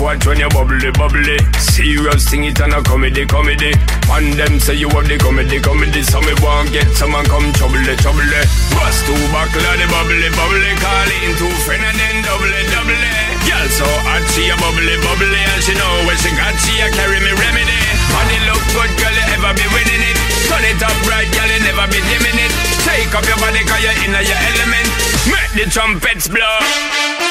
watch when you bubble bubbly, bubbly. Serious thing, it and a comedy, comedy. And them say you have the comedy, comedy. So me want get someone come trouble, trouble. Bust two buckle of the bubbly, bubbly. Call it into friend and then double, double. Girl so hot, she a bubbly, bubbly. And she know when she got, she a carry me remedy. Money look good, girl, you ever be winning it. Turn it up right, girl, you never be dimming it. Take up your body, cause you're in your element. Make the trumpets blow.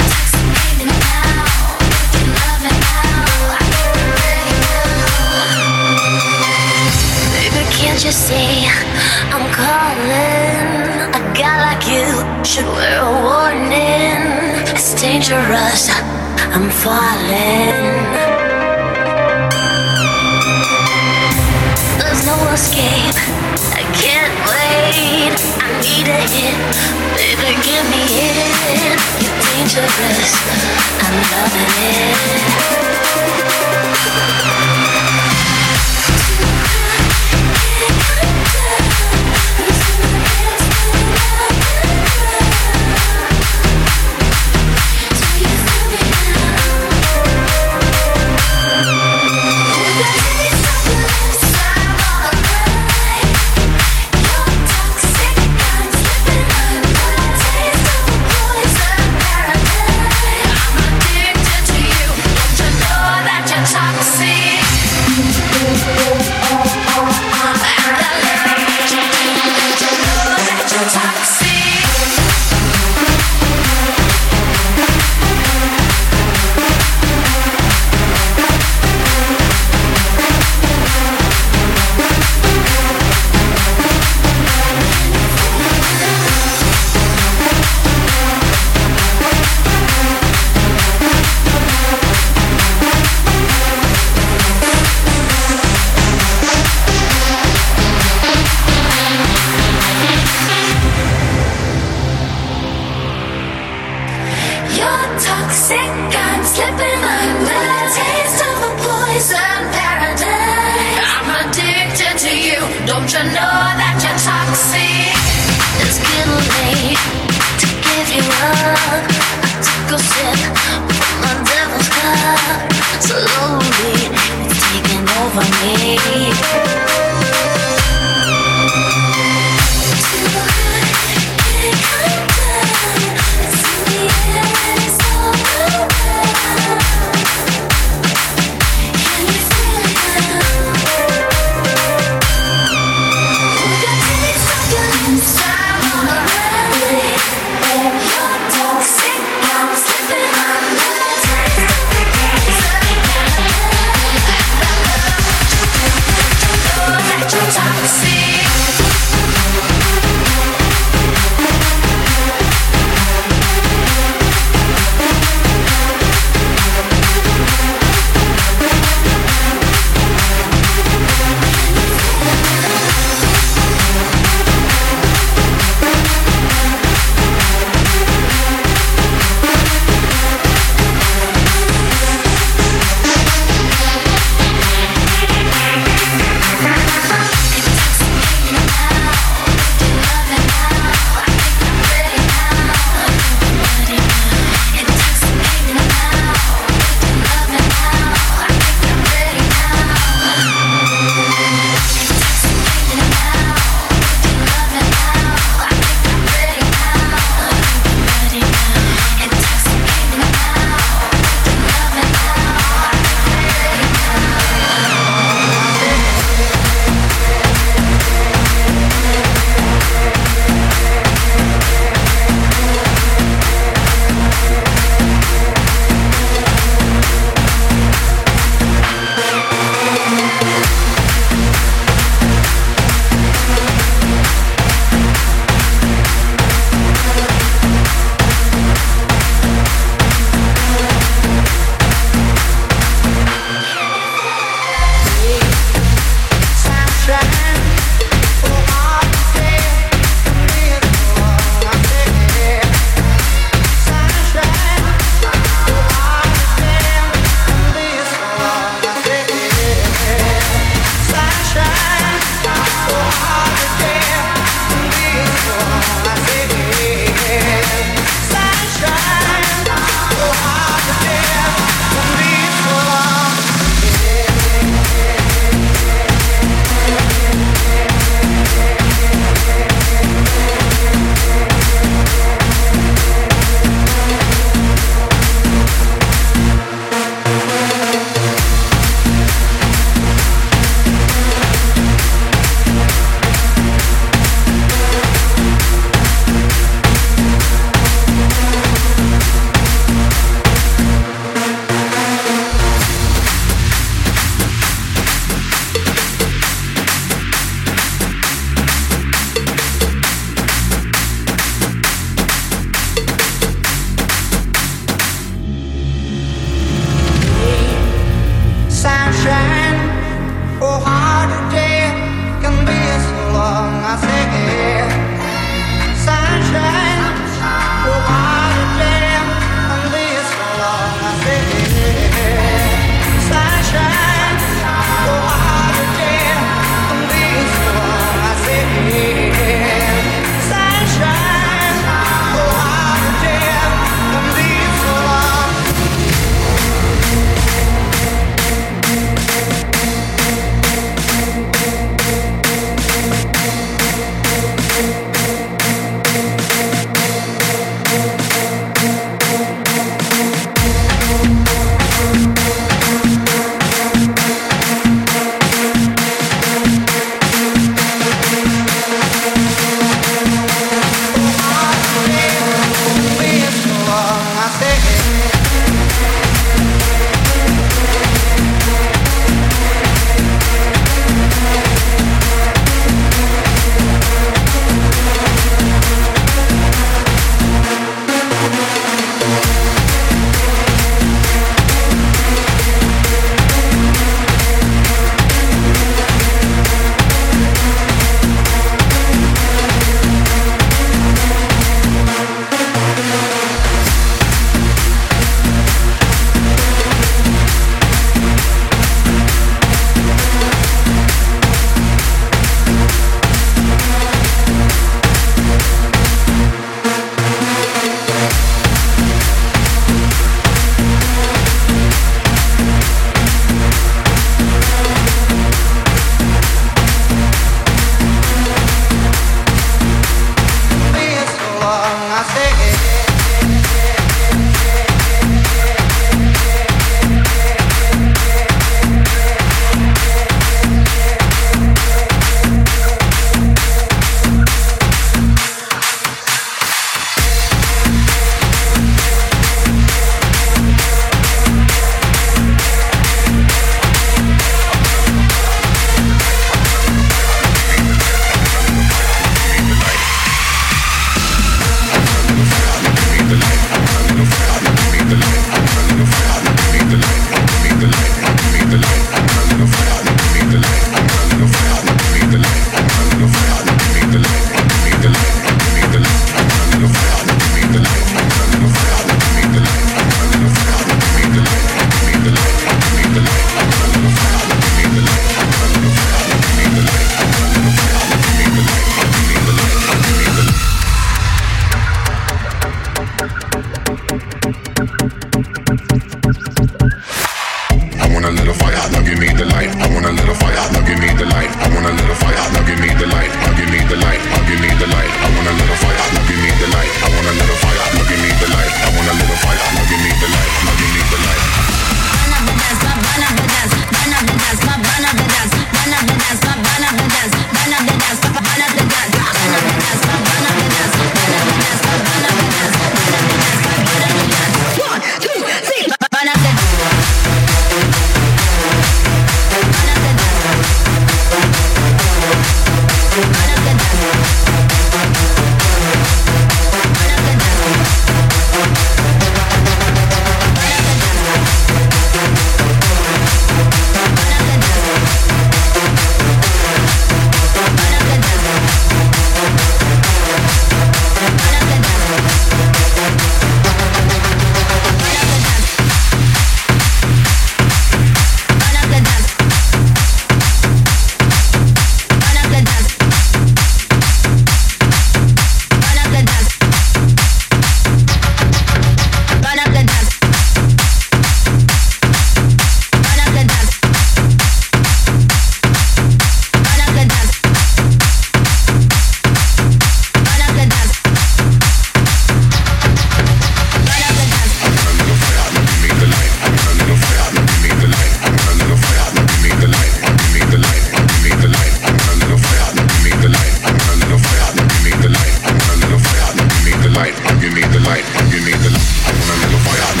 light, you need the light, you need the light. I want a little fire.